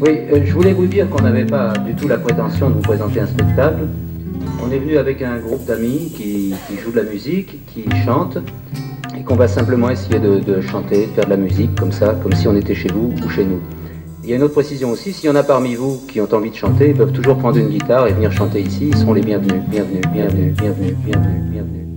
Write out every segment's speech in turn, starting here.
Oui, euh, je voulais vous dire qu'on n'avait pas du tout la prétention de vous présenter un spectacle. On est venu avec un groupe d'amis qui, qui joue de la musique, qui chante, et qu'on va simplement essayer de, chanter, de faire de la musique comme ça, comme si on était chez vous ou chez nous. Il y a une autre précision aussi, s'il y en a parmi vous qui ont envie de chanter, ils peuvent toujours prendre une guitare et venir chanter ici, ils seront les bienvenus, bienvenus, bienvenus, bienvenus, bienvenus. bienvenus.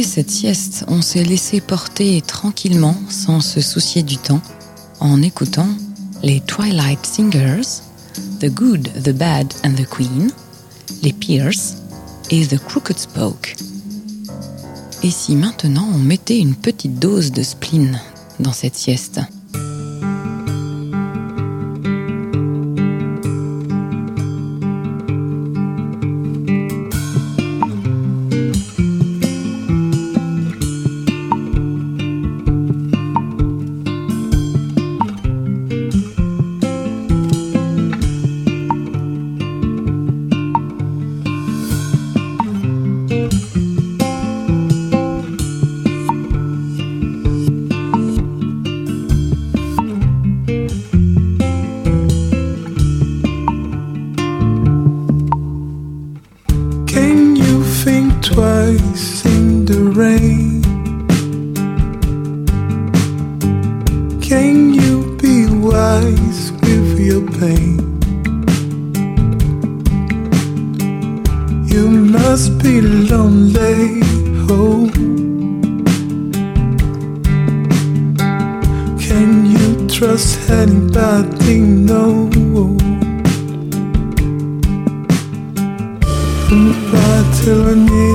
cette sieste, on s'est laissé porter tranquillement, sans se soucier du temps, en écoutant les Twilight Singers, The Good, The Bad and The Queen, les Pierce et The Crooked Spoke. Et si maintenant on mettait une petite dose de spleen dans cette sieste? till I need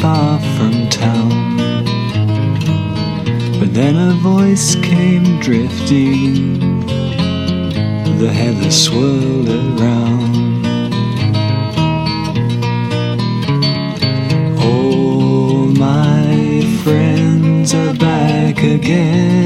far from town. But then a voice came drifting, the heather swirled around. All my friends are back again.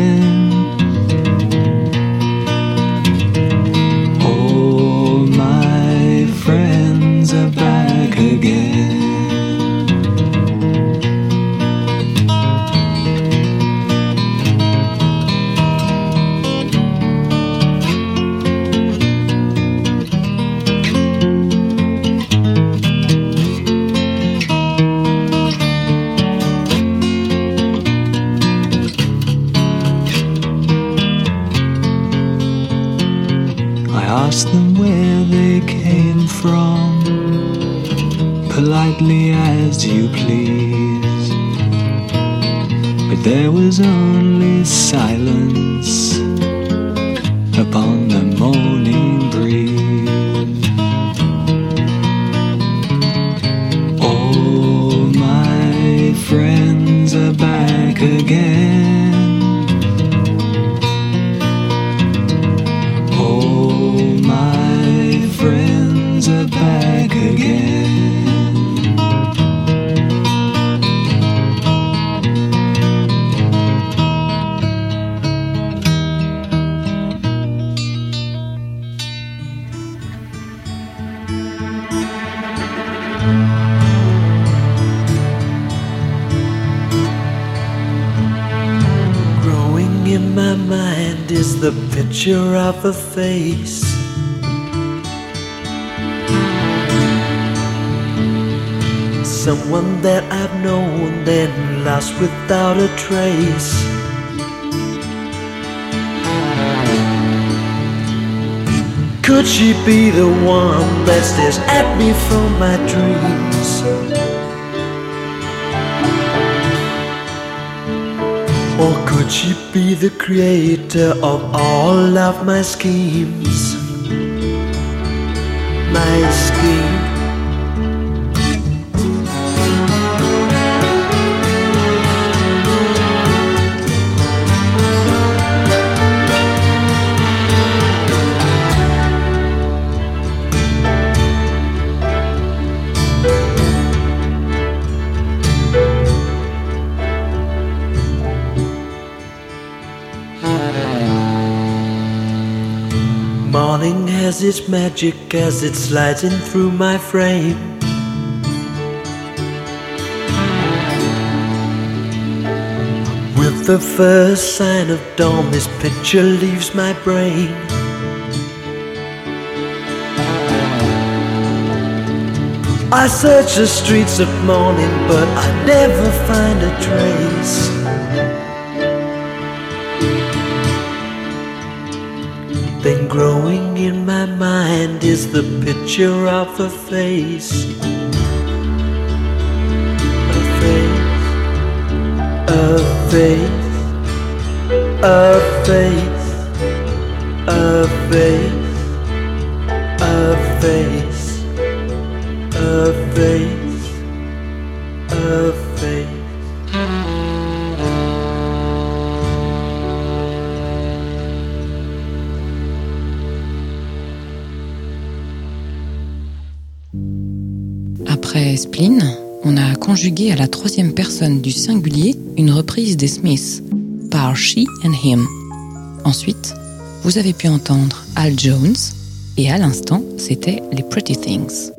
Picture of a face. Someone that I've known then lost without a trace. Could she be the one that stares at me from my dreams? Or could she be the creator of all of my schemes? My scheme. Its magic as it slides in through my frame. With the first sign of dawn, this picture leaves my brain. I search the streets of morning, but I never find a trace. Growing in my mind is the picture of a face. A face, a face, a face, a face, a face, On a conjugué à la troisième personne du singulier une reprise des Smiths par she and him. Ensuite, vous avez pu entendre Al Jones et à l'instant, c'était les Pretty Things.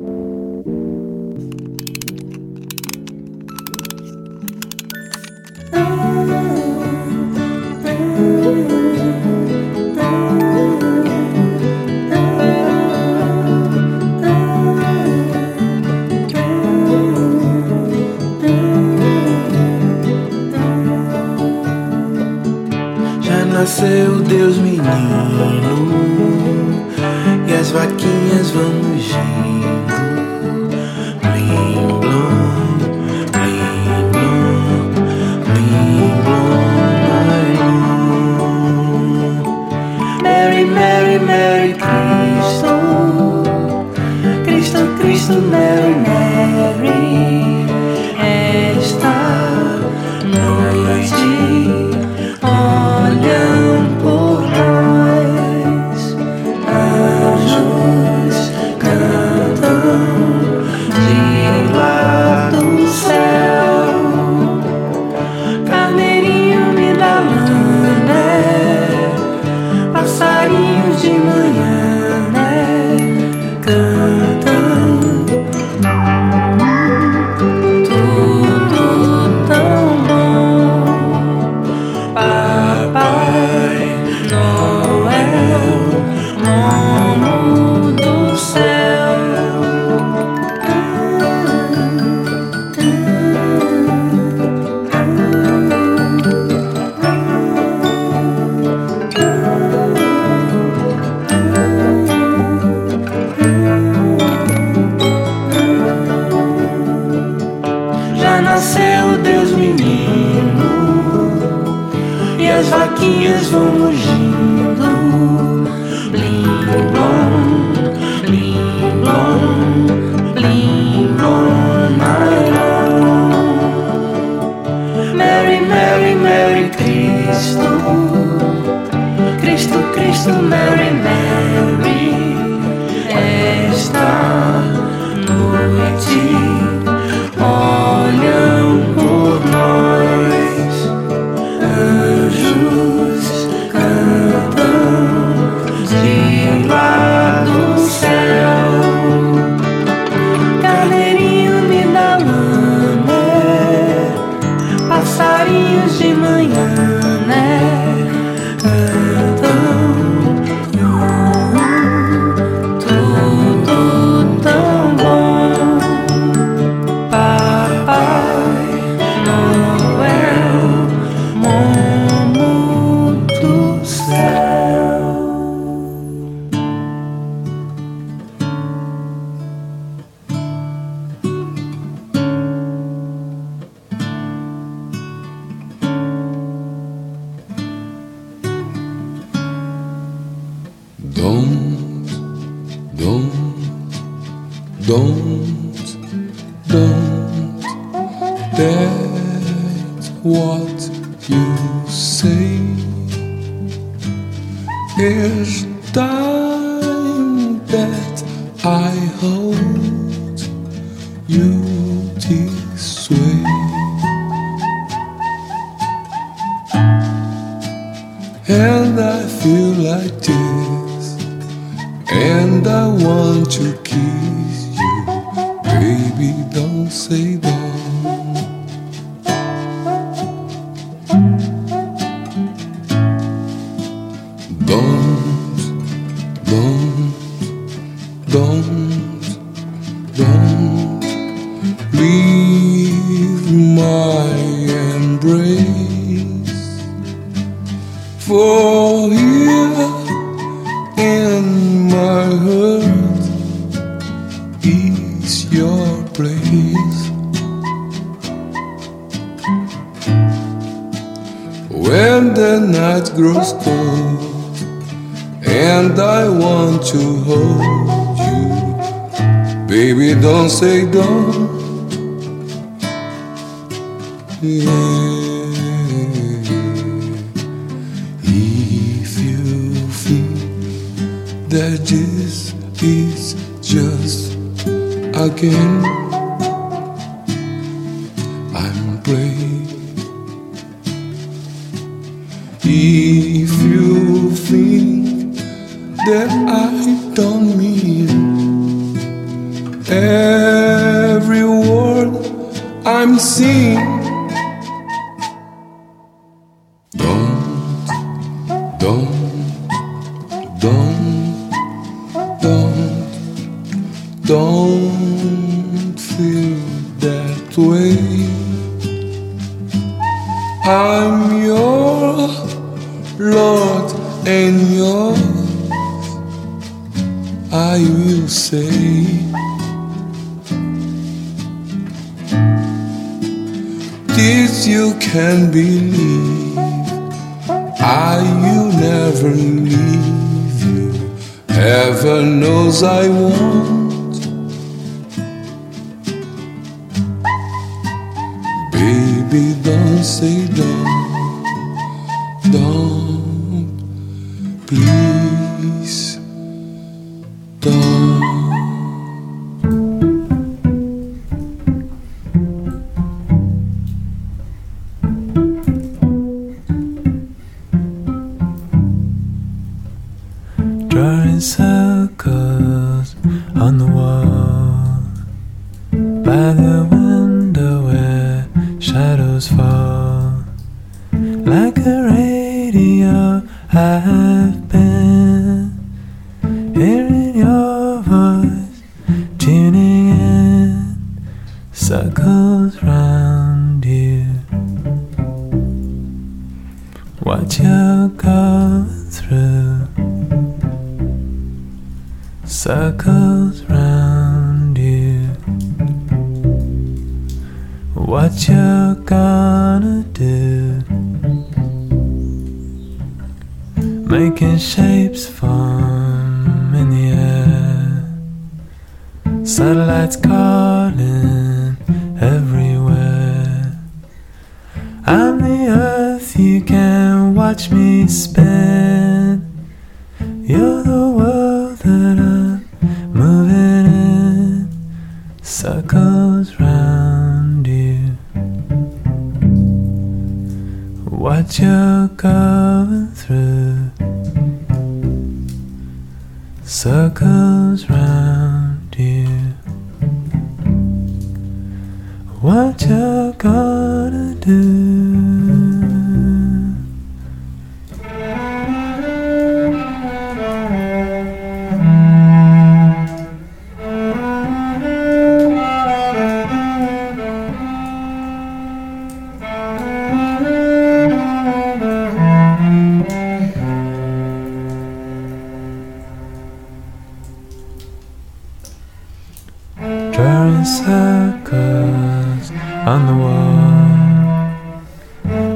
Baby, don't say don't. Yeah. If you feel that this is just a game. see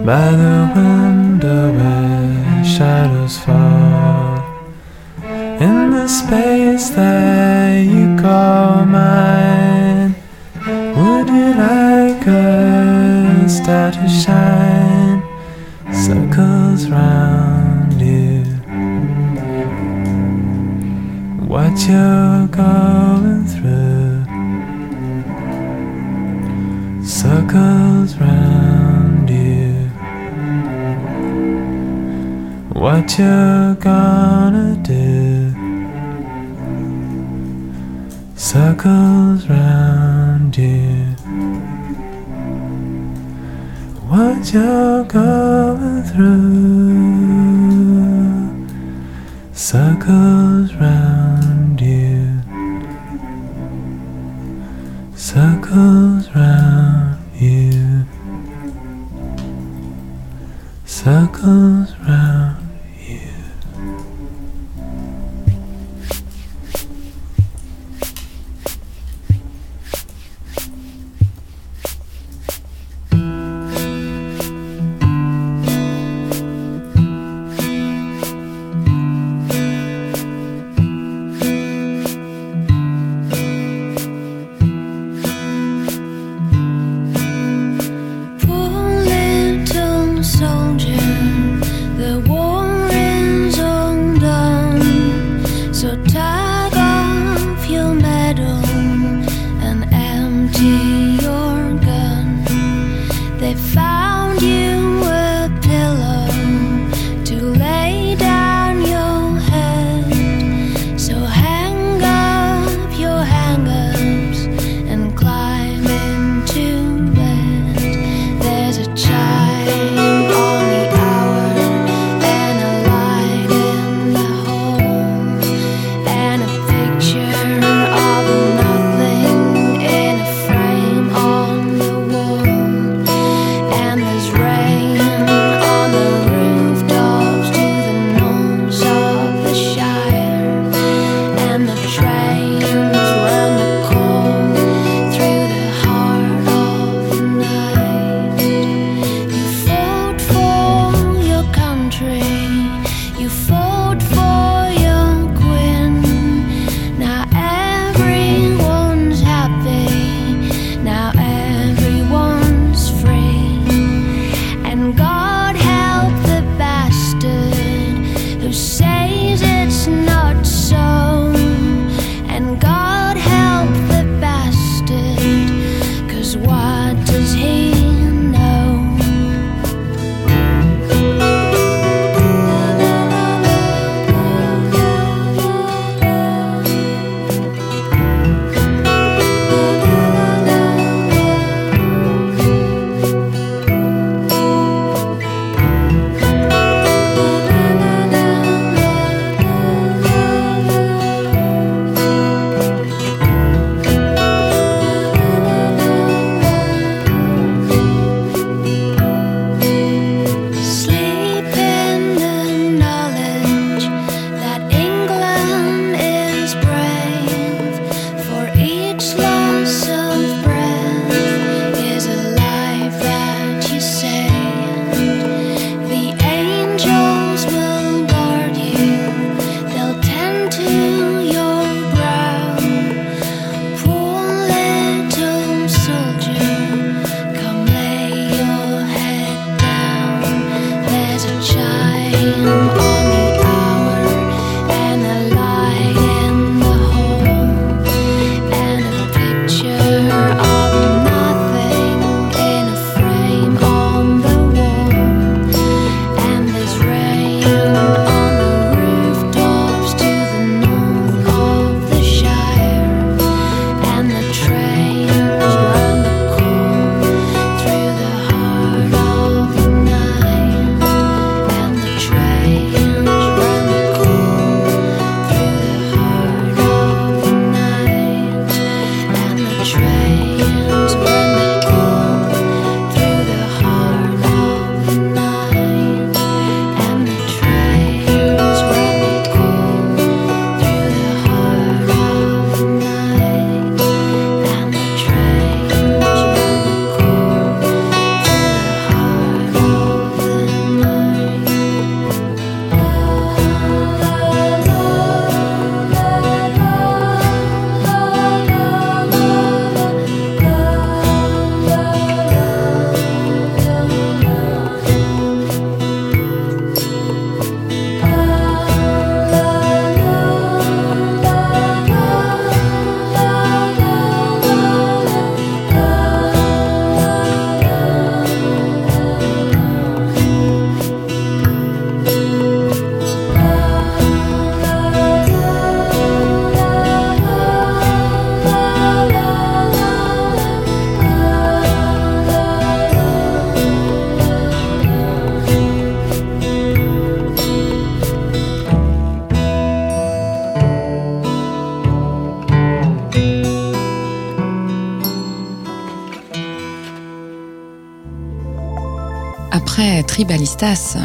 By the window where shadows fall. In the space that you call mine Would you like a star to shine? Circles round you. What you're going through. Circles what you gonna do. Circles round you. What you're going through. Circles round you. Circles round you. Circles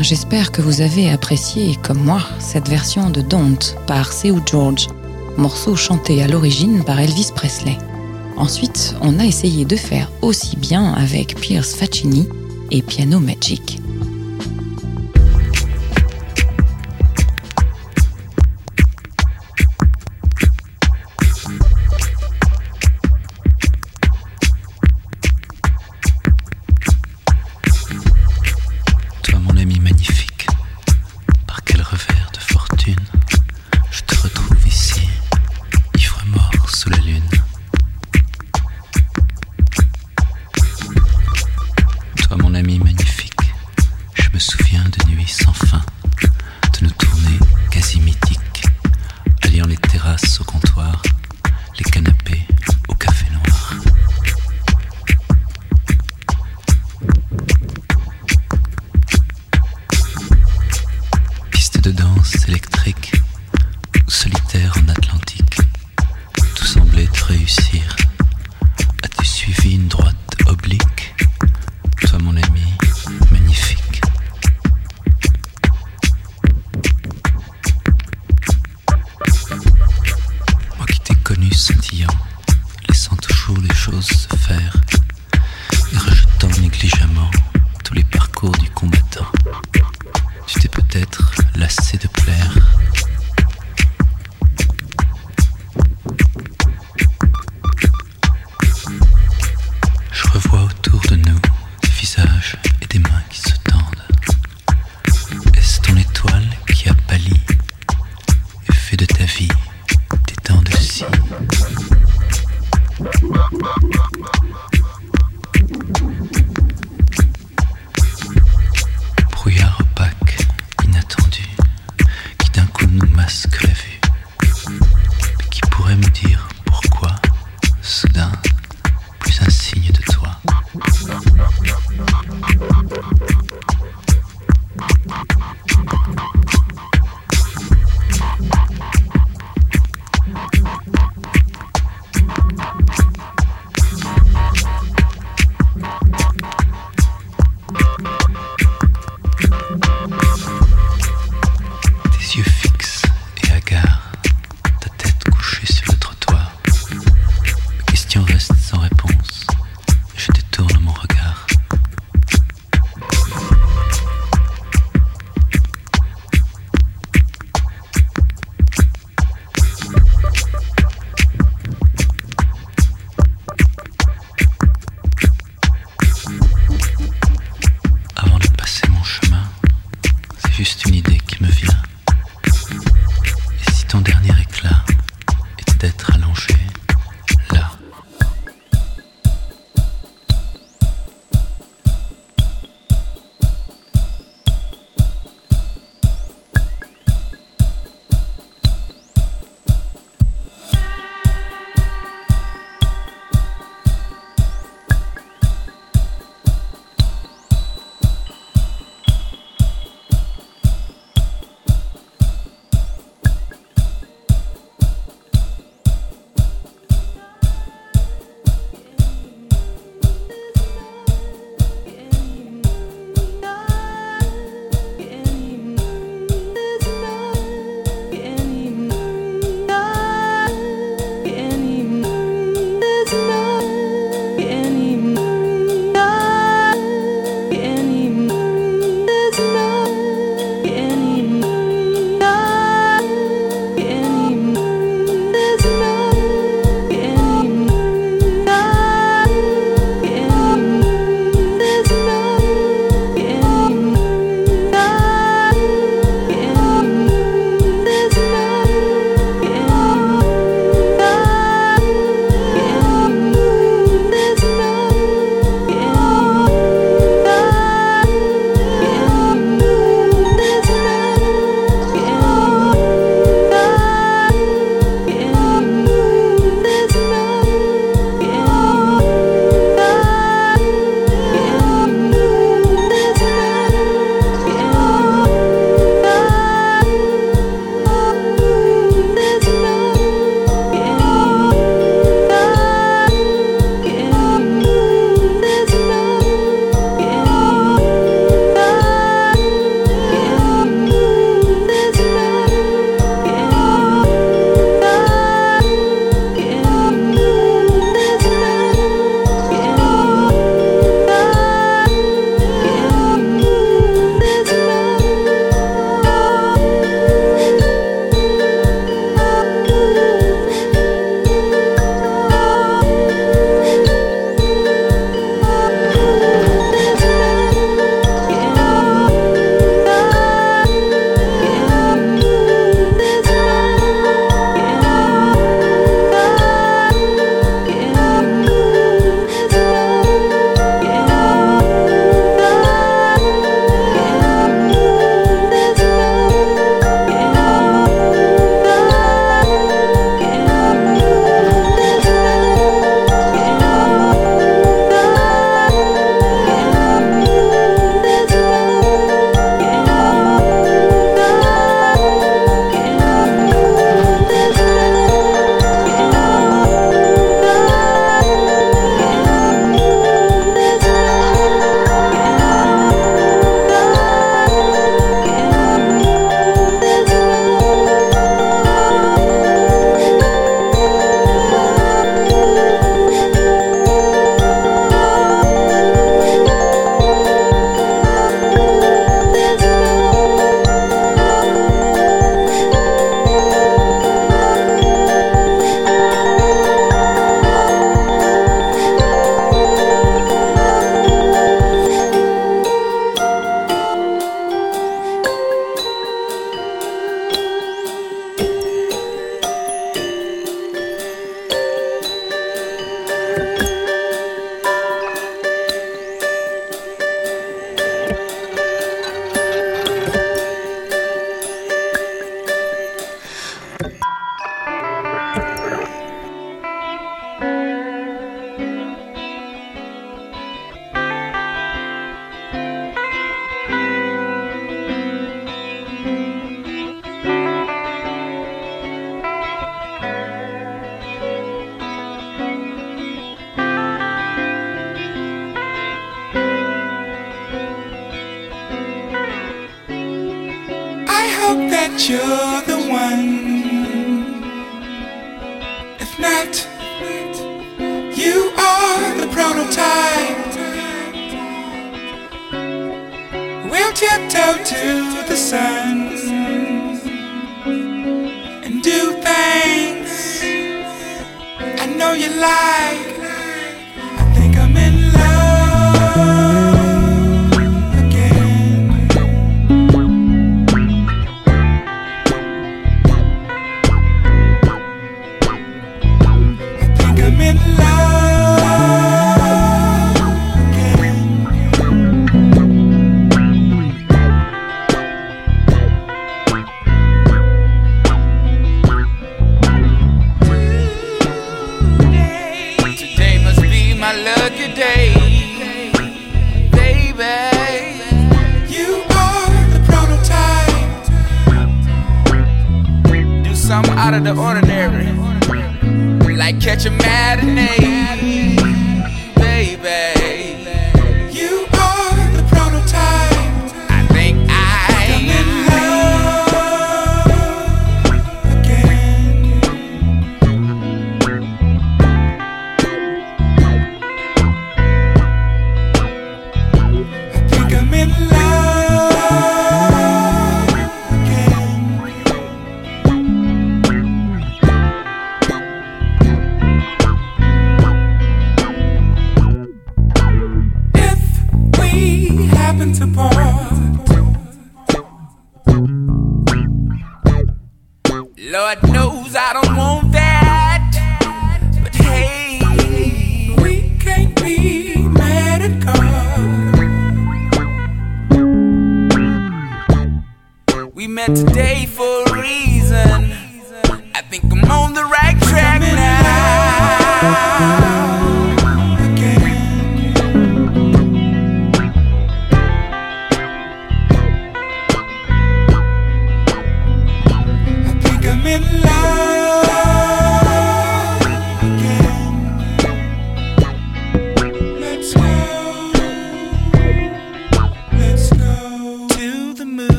J'espère que vous avez apprécié, comme moi, cette version de Don't par Seu George, morceau chanté à l'origine par Elvis Presley. Ensuite, on a essayé de faire aussi bien avec Pierce Faccini et Piano Magic.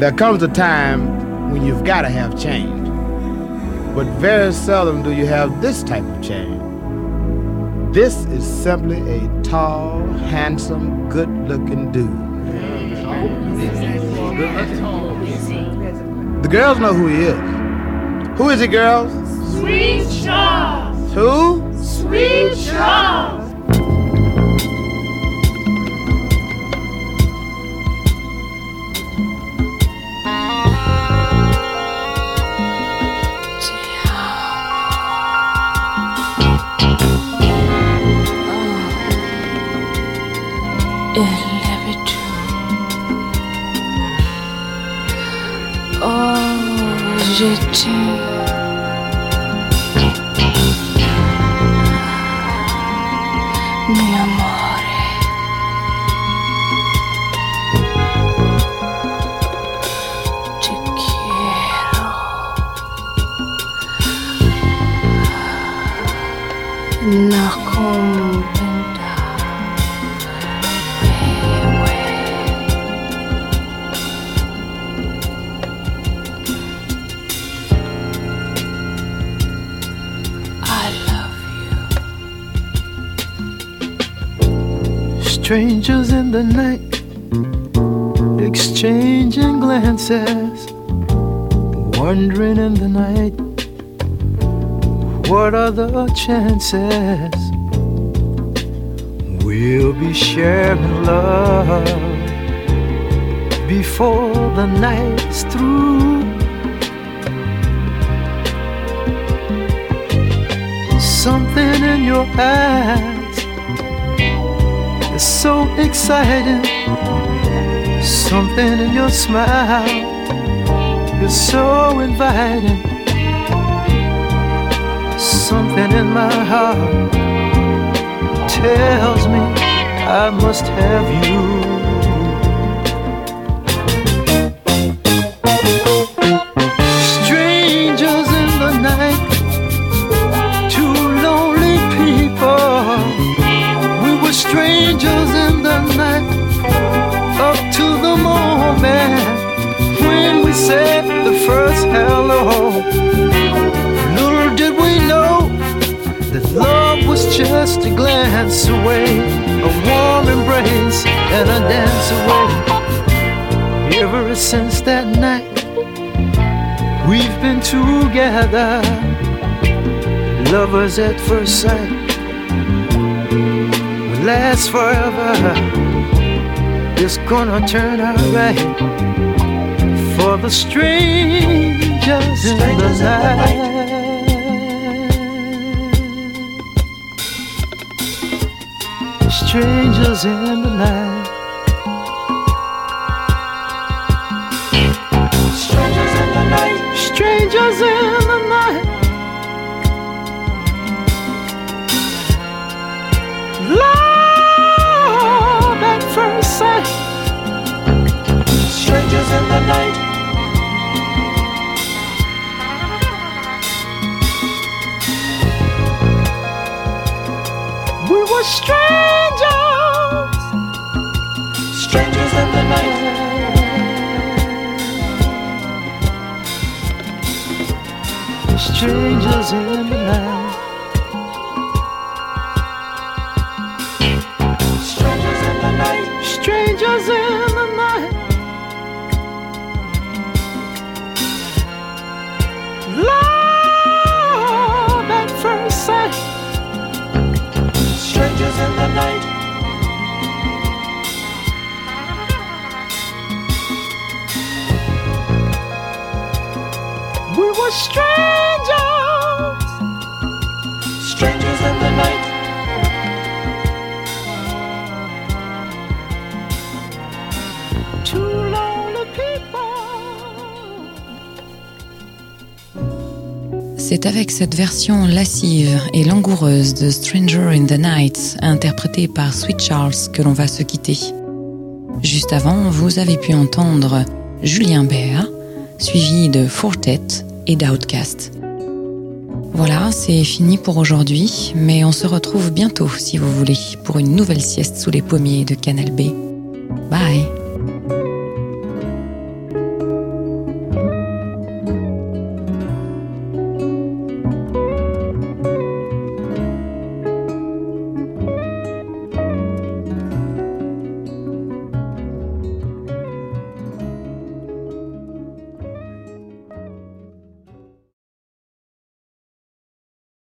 There comes a time when you've got to have change, but very seldom do you have this type of change. This is simply a tall, handsome, good looking dude. The girls know who he is. Who is he, girls? Sweet Charles. Who? Sweet Charles. J'étais. Strangers in the night, exchanging glances, wondering in the night, what are the chances we'll be sharing love before the night's through? Something in your eyes so exciting. Something in your smile is so inviting. Something in my heart tells me I must have you. Little did we know that love was just a glance away, a warm embrace and a dance away. Ever since that night, we've been together, lovers at first sight will last forever. It's gonna turn out right for the strangers in the night. Strangers in the night. Strangers. Strangers in the night. Strangers in the night. Strangers in the night. Strangers in Strangers. Strangers in the night. Two lonely people. C'est avec cette version lascive et langoureuse de Stranger in the Night, interprétée par Sweet Charles, que l'on va se quitter. Juste avant, vous avez pu entendre Julien Bert, suivi de Fortet d'Outcast. Voilà, c'est fini pour aujourd'hui, mais on se retrouve bientôt, si vous voulez, pour une nouvelle sieste sous les pommiers de Canal B. Bye